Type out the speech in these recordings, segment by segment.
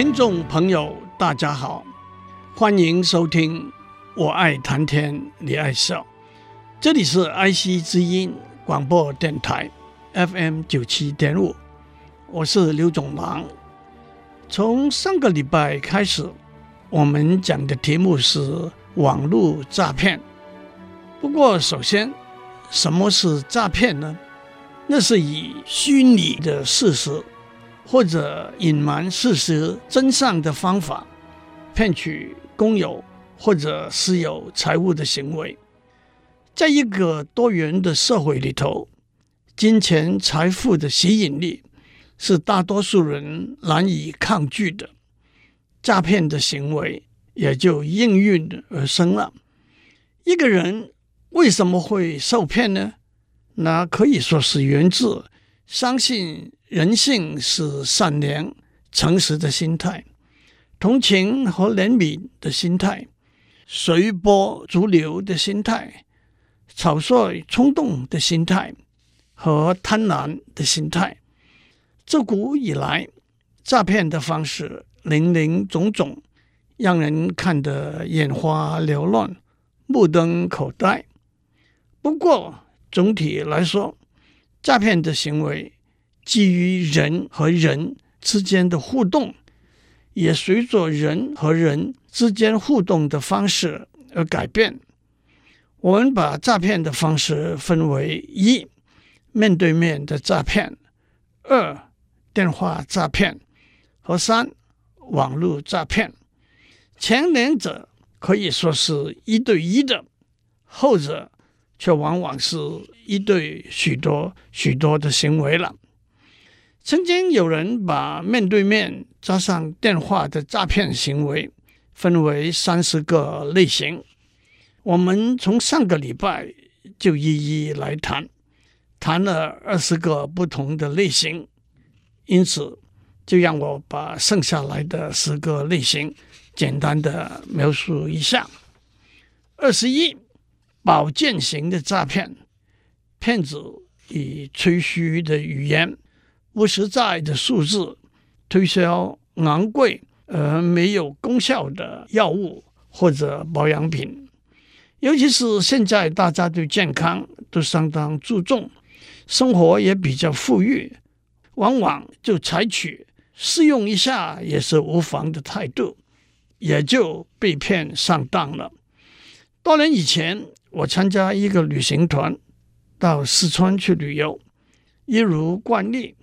听众朋友，大家好，欢迎收听《我爱谈天，你爱笑》。这里是爱惜之音广播电台 FM 九七点五，我是刘总郎。从上个礼拜开始，我们讲的题目是网络诈骗。不过，首先，什么是诈骗呢？那是以虚拟的事实。或者隐瞒事实真相的方法，骗取公有或者私有财物的行为，在一个多元的社会里头，金钱财富的吸引力是大多数人难以抗拒的，诈骗的行为也就应运而生了。一个人为什么会受骗呢？那可以说是源自相信。人性是善良、诚实的心态，同情和怜悯的心态，随波逐流的心态，草率冲动的心态和贪婪的心态。自古以来，诈骗的方式林林总总，让人看得眼花缭乱、目瞪口呆。不过，总体来说，诈骗的行为。基于人和人之间的互动，也随着人和人之间互动的方式而改变。我们把诈骗的方式分为：一、面对面的诈骗；二、电话诈骗；和三、网络诈骗。前两者可以说是一对一的，后者却往往是一对许多许多的行为了。曾经有人把面对面加上电话的诈骗行为分为三十个类型，我们从上个礼拜就一一来谈，谈了二十个不同的类型，因此就让我把剩下来的十个类型简单的描述一下。二十一，保健型的诈骗，骗子以吹嘘的语言。不实在的数字，推销昂贵而没有功效的药物或者保养品，尤其是现在大家对健康都相当注重，生活也比较富裕，往往就采取试用一下也是无妨的态度，也就被骗上当了。多年以前，我参加一个旅行团到四川去旅游，一如惯例。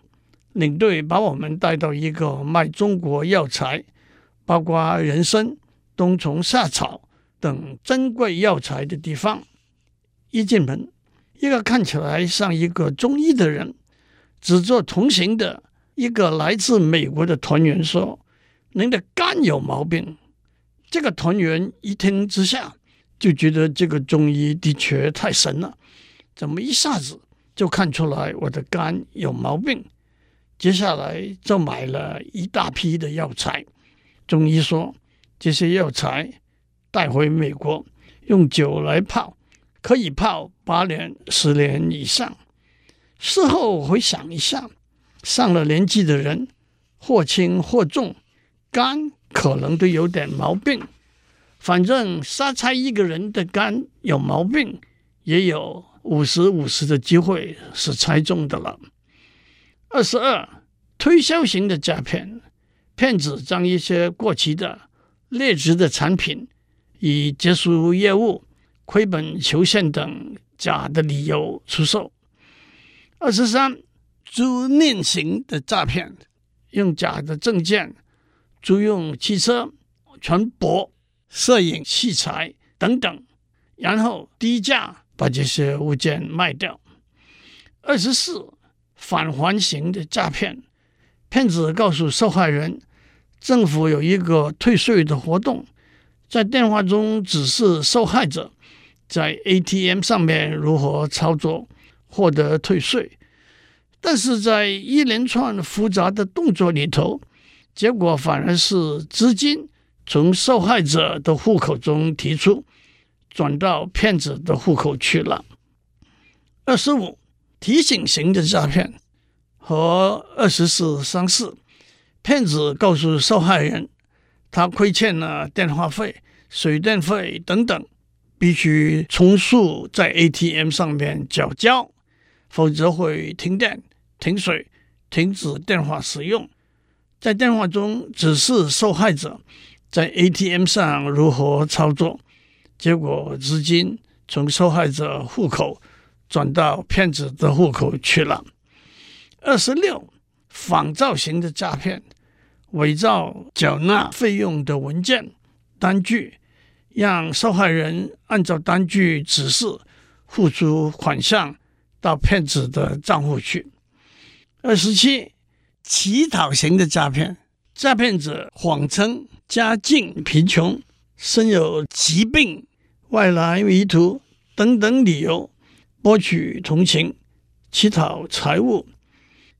领队把我们带到一个卖中国药材，包括人参、冬虫夏草等珍贵药材的地方。一进门，一个看起来像一个中医的人，指着同行的一个来自美国的团员说：“您的肝有毛病。”这个团员一听之下，就觉得这个中医的确太神了，怎么一下子就看出来我的肝有毛病？接下来就买了一大批的药材。中医说，这些药材带回美国用酒来泡，可以泡八年、十年以上。事后回想一下，上了年纪的人或轻或重，肝可能都有点毛病。反正瞎猜一个人的肝有毛病，也有五十五十的机会是猜中的了。二十二，推销型的诈骗，骗子将一些过期的、劣质的产品，以结束业务、亏本求现等假的理由出售。二十三，租赁型的诈骗，用假的证件租用汽车、船舶、摄影器材等等，然后低价把这些物件卖掉。二十四。返还型的诈骗，骗子告诉受害人，政府有一个退税的活动，在电话中指示受害者在 ATM 上面如何操作获得退税，但是在一连串复杂的动作里头，结果反而是资金从受害者的户口中提出，转到骗子的户口去了。二十五，提醒型的诈骗和二十四相似。骗子告诉受害人，他亏欠了电话费、水电费等等，必须从速在 ATM 上面缴交，否则会停电、停水、停止电话使用。在电话中指示受害者在 ATM 上如何操作，结果资金从受害者户口转到骗子的户口去了。二十六，仿造型的诈骗。伪造缴纳费用的文件单据，让受害人按照单据指示付出款项到骗子的账户去。二十七，乞讨型的诈骗，诈骗者谎称家境贫穷、身有疾病、外来迷途等等理由，博取同情，乞讨财物。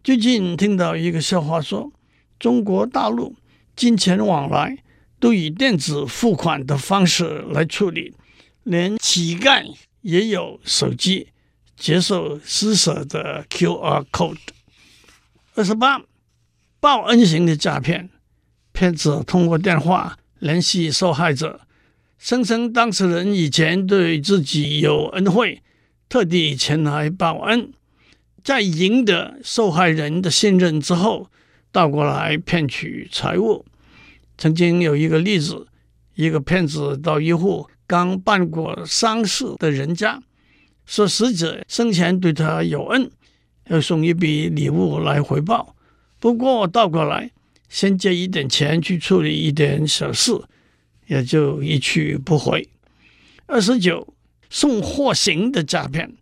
最近听到一个笑话说。中国大陆金钱往来都以电子付款的方式来处理，连乞丐也有手机接受施舍的 QR code。二十八，报恩型的诈骗，骗子通过电话联系受害者，声称当事人以前对自己有恩惠，特地前来报恩，在赢得受害人的信任之后。倒过来骗取财物。曾经有一个例子，一个骗子到一户刚办过丧事的人家，说死者生前对他有恩，要送一笔礼物来回报。不过倒过来，先借一点钱去处理一点小事，也就一去不回。二十九，送货型的诈骗，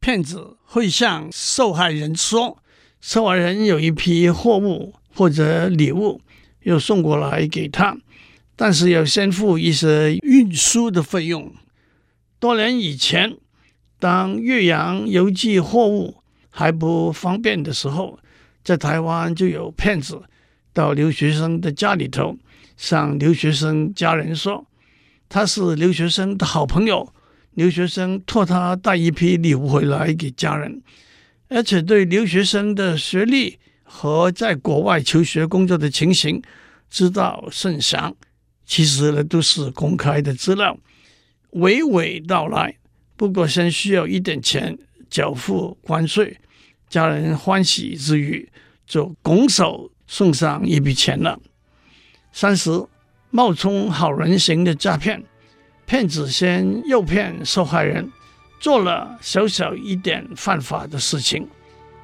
骗子会向受害人说。受害人有一批货物或者礼物要送过来给他，但是要先付一些运输的费用。多年以前，当岳阳邮寄货物还不方便的时候，在台湾就有骗子到留学生的家里头，向留学生家人说他是留学生的好朋友，留学生托他带一批礼物回来给家人。而且对留学生的学历和在国外求学工作的情形知道甚详，其实呢都是公开的资料，娓娓道来。不过先需要一点钱缴付关税，家人欢喜之余就拱手送上一笔钱了。三十，冒充好人型的诈骗，骗子先诱骗受害人。做了小小一点犯法的事情，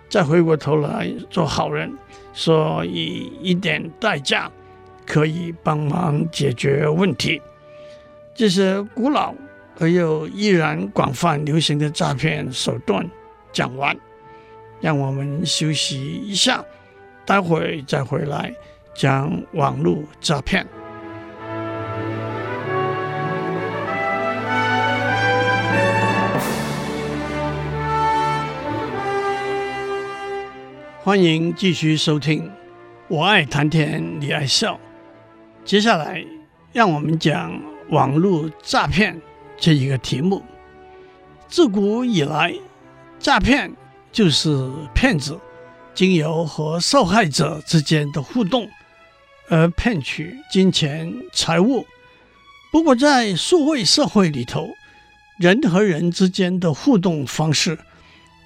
再回过头来做好人，说以一点代价可以帮忙解决问题。这些古老而又依然广泛流行的诈骗手段讲完，让我们休息一下，待会再回来讲网络诈骗。欢迎继续收听，我爱谈天，你爱笑。接下来，让我们讲网络诈骗这一个题目。自古以来，诈骗就是骗子经由和受害者之间的互动而骗取金钱财物。不过，在数位社会里头，人和人之间的互动方式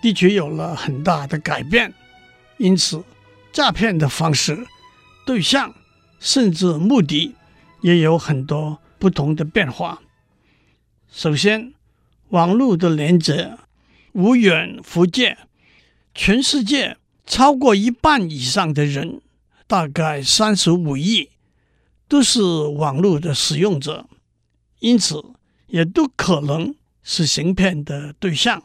的确有了很大的改变。因此，诈骗的方式、对象甚至目的也有很多不同的变化。首先，网络的连接无远弗届，全世界超过一半以上的人，大概三十五亿，都是网络的使用者，因此也都可能是行骗的对象，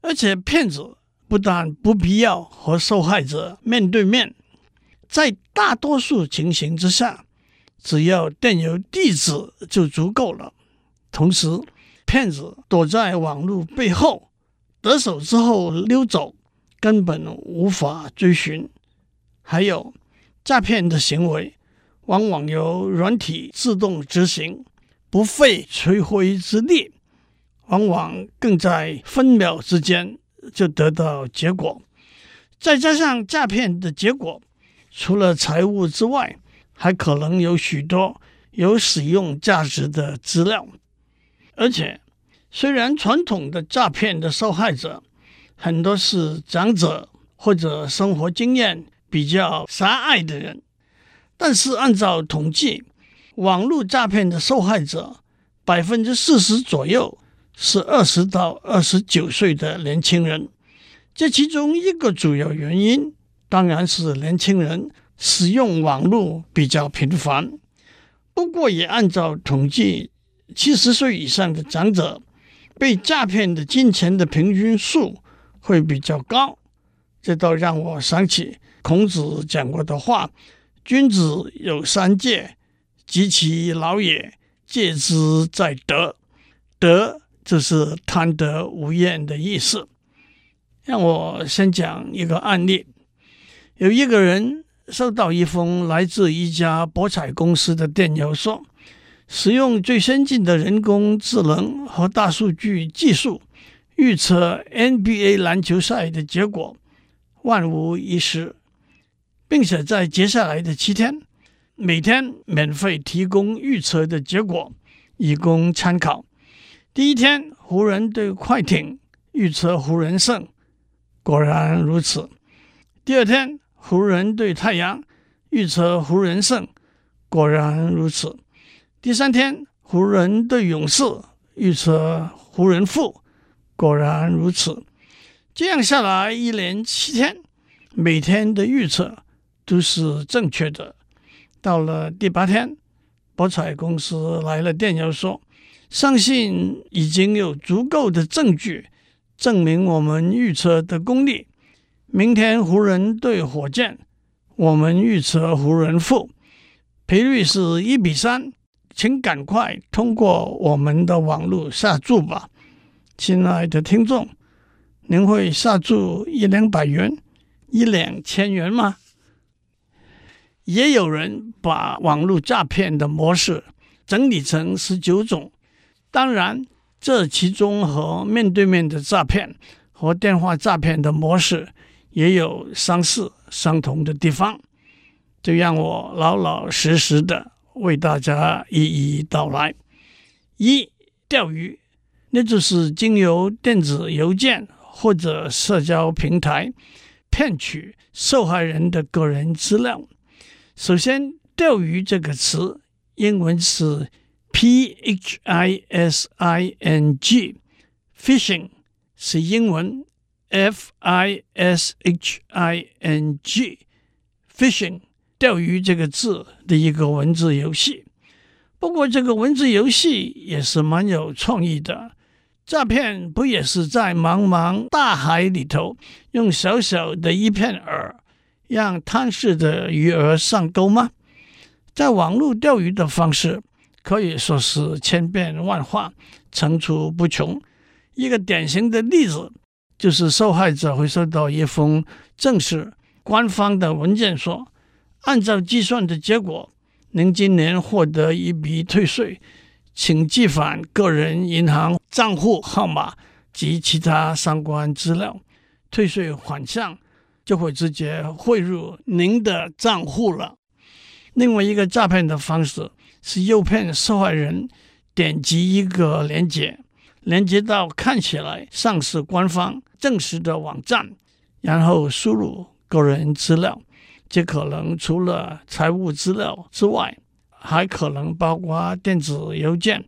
而且骗子。不但不必要和受害者面对面，在大多数情形之下，只要电邮地址就足够了。同时，骗子躲在网络背后，得手之后溜走，根本无法追寻。还有诈骗的行为，往往由软体自动执行，不费吹灰之力，往往更在分秒之间就得到结果。再加上诈骗的结果，除了财物之外，还可能有许多有使用价值的资料。而且，虽然传统的诈骗的受害者很多是长者或者生活经验比较狭隘的人，但是按照统计，网络诈骗的受害者百分之四十左右是二十到二十九岁的年轻人。这其中一个主要原因，当然是年轻人使用网络比较频繁。不过，也按照统计，七十岁以上的长者被诈骗的金钱的平均数会比较高。这倒让我想起孔子讲过的话：“君子有三戒，及其老也，戒之在德。德这是贪得无厌的意思。”让我先讲一个案例：有一个人收到一封来自一家博彩公司的电邮，说使用最先进的人工智能和大数据技术预测 NBA 篮球赛的结果，万无一失，并且在接下来的七天，每天免费提供预测的结果，以供参考。第一天，湖人对快艇预测湖人胜。果然如此。第二天，湖人对太阳预测湖人胜，果然如此。第三天，湖人对勇士预测湖人负，果然如此。这样下来，一连七天，每天的预测都是正确的。到了第八天，博彩公司来了电邮说，相信已经有足够的证据。证明我们预测的功力。明天湖人对火箭，我们预测湖人负，赔率是一比三，请赶快通过我们的网络下注吧，亲爱的听众，您会下注一两百元、一两千元吗？也有人把网络诈骗的模式整理成十九种，当然。这其中和面对面的诈骗和电话诈骗的模式也有相似相同的地方，就让我老老实实的为大家一一道来。一、钓鱼，那就是经由电子邮件或者社交平台骗取受害人的个人资料。首先，钓鱼这个词，英文是。P H I S I N G，fishing 是英文 F I S H I N G，fishing 钓鱼这个字的一个文字游戏。不过这个文字游戏也是蛮有创意的。诈骗不也是在茫茫大海里头用小小的一片饵，让贪食的鱼儿上钩吗？在网络钓鱼的方式。可以说是千变万化、层出不穷。一个典型的例子就是，受害者会收到一封正式官方的文件说，按照计算的结果，您今年获得一笔退税，请寄返个人银行账户号码及其他相关资料，退税款项就会直接汇入您的账户了。另外一个诈骗的方式。是诱骗受害人点击一个链接，连接到看起来像是官方正式的网站，然后输入个人资料。这可能除了财务资料之外，还可能包括电子邮件、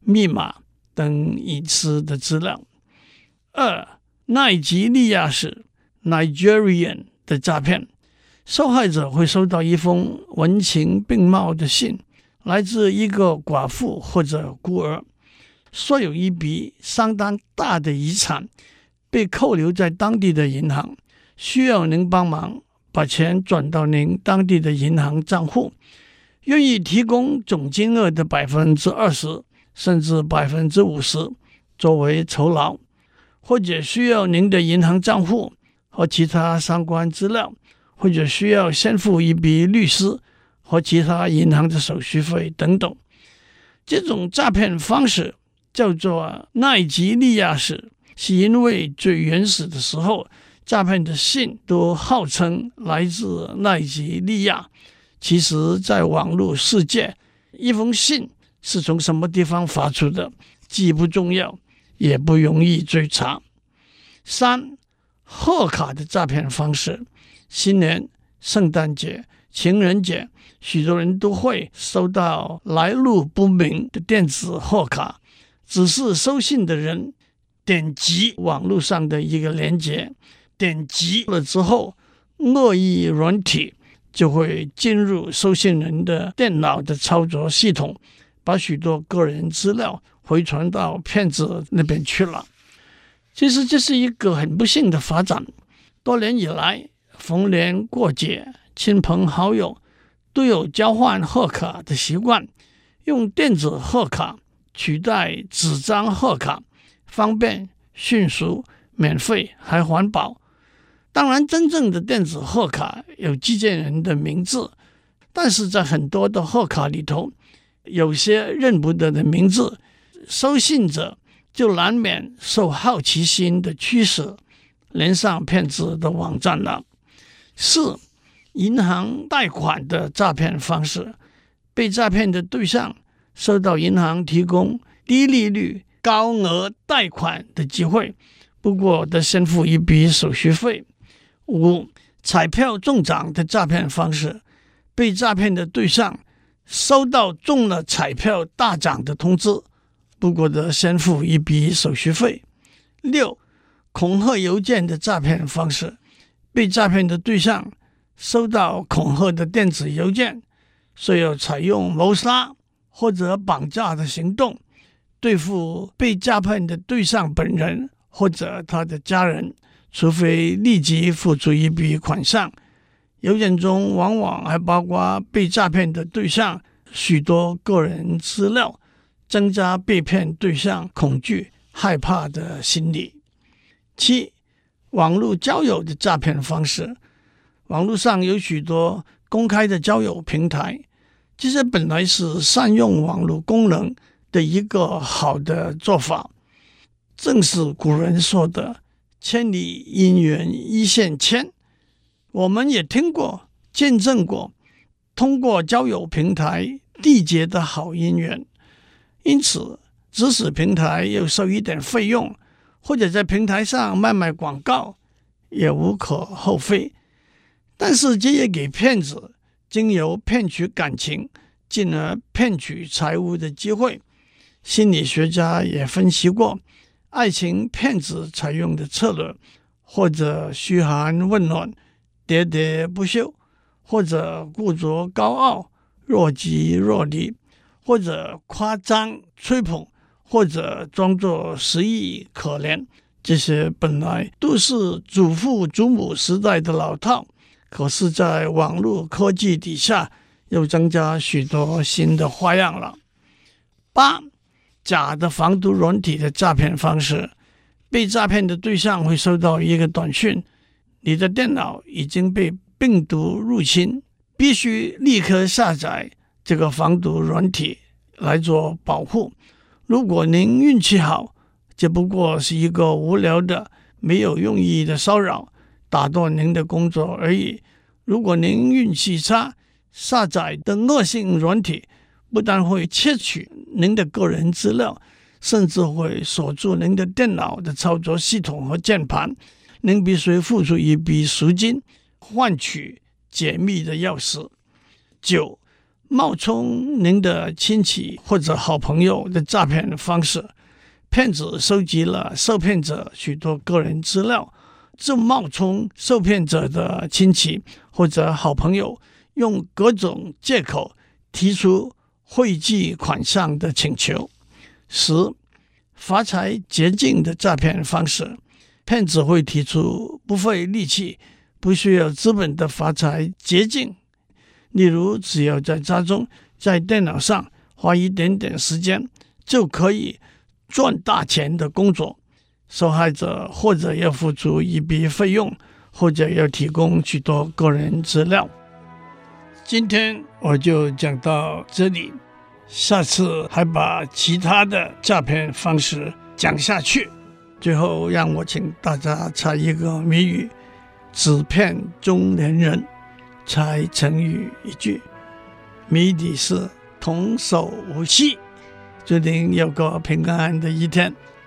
密码等隐私的资料。二、奈及利亚式 （Nigerian） 的诈骗，受害者会收到一封文情并茂的信。来自一个寡妇或者孤儿，说有一笔相当大的遗产被扣留在当地的银行，需要您帮忙把钱转到您当地的银行账户，愿意提供总金额的百分之二十甚至百分之五十作为酬劳，或者需要您的银行账户和其他相关资料，或者需要先付一笔律师和其他银行的手续费等等。这种诈骗方式叫做奈及利亚式，是因为最原始的时候。诈骗的信都号称来自奈及利亚，其实，在网络世界，一封信是从什么地方发出的，既不重要，也不容易追查。三、贺卡的诈骗方式，新年、圣诞节、情人节，许多人都会收到来路不明的电子贺卡，只是收信的人点击网络上的一个链接。点击了之后，恶意软体就会进入收信人的电脑的操作系统，把许多个人资料回传到骗子那边去了。其实这是一个很不幸的发展。多年以来，逢年过节，亲朋好友都有交换贺卡的习惯，用电子贺卡取代纸张贺卡，方便、迅速、免费还环保。当然，真正的电子贺卡有寄件人的名字，但是在很多的贺卡里头，有些认不得的名字，收信者就难免受好奇心的驱使，连上骗子的网站了。四、银行贷款的诈骗方式，被诈骗的对象收到银行提供低利率、高额贷款的机会，不过得先付一笔手续费。五、彩票中奖的诈骗方式，被诈骗的对象收到中了彩票大奖的通知，不过得先付一笔手续费。六、恐吓邮件的诈骗方式，被诈骗的对象收到恐吓的电子邮件，需要采用谋杀或者绑架的行动，对付被诈骗的对象本人或者他的家人。除非立即付出一笔款项，邮件中往往还包括被诈骗的对象许多个人资料，增加被骗对象恐惧、害怕的心理。七、网络交友的诈骗方式，网络上有许多公开的交友平台，这些本来是善用网络功能的一个好的做法，正是古人说的。千里姻缘一线牵，我们也听过、见证过，通过交友平台缔结的好姻缘。因此，即使平台又收一点费用，或者在平台上卖卖广告，也无可厚非。但是，这也给骗子经由骗取感情，进而骗取财物的机会。心理学家也分析过。爱情骗子采用的策略，或者嘘寒问暖、喋喋不休，或者故作高傲、若即若离，或者夸张吹捧，或者装作失意可怜，这些本来都是祖父祖母时代的老套，可是，在网络科技底下，又增加许多新的花样了。八。假的防毒软体的诈骗方式，被诈骗的对象会收到一个短讯：你的电脑已经被病毒入侵，必须立刻下载这个防毒软体来做保护。如果您运气好，只不过是一个无聊的、没有用意的骚扰，打断您的工作而已。如果您运气差，下载的恶性软体。不但会窃取您的个人资料，甚至会锁住您的电脑的操作系统和键盘。您必须付出一笔赎金，换取解密的钥匙。九、冒充您的亲戚或者好朋友的诈骗方式，骗子收集了受骗者许多个人资料，正冒充受骗者的亲戚或者好朋友，用各种借口提出。汇寄款项的请求。十、发财捷径的诈骗方式，骗子会提出不费力气、不需要资本的发财捷径，例如只要在家中在电脑上花一点点时间就可以赚大钱的工作，受害者或者要付出一笔费用，或者要提供许多个人资料。今天我就讲到这里，下次还把其他的诈骗方式讲下去。最后，让我请大家猜一个谜语：只骗中年人。猜成语一句，谜底是童叟无欺。祝您有个平安的一天，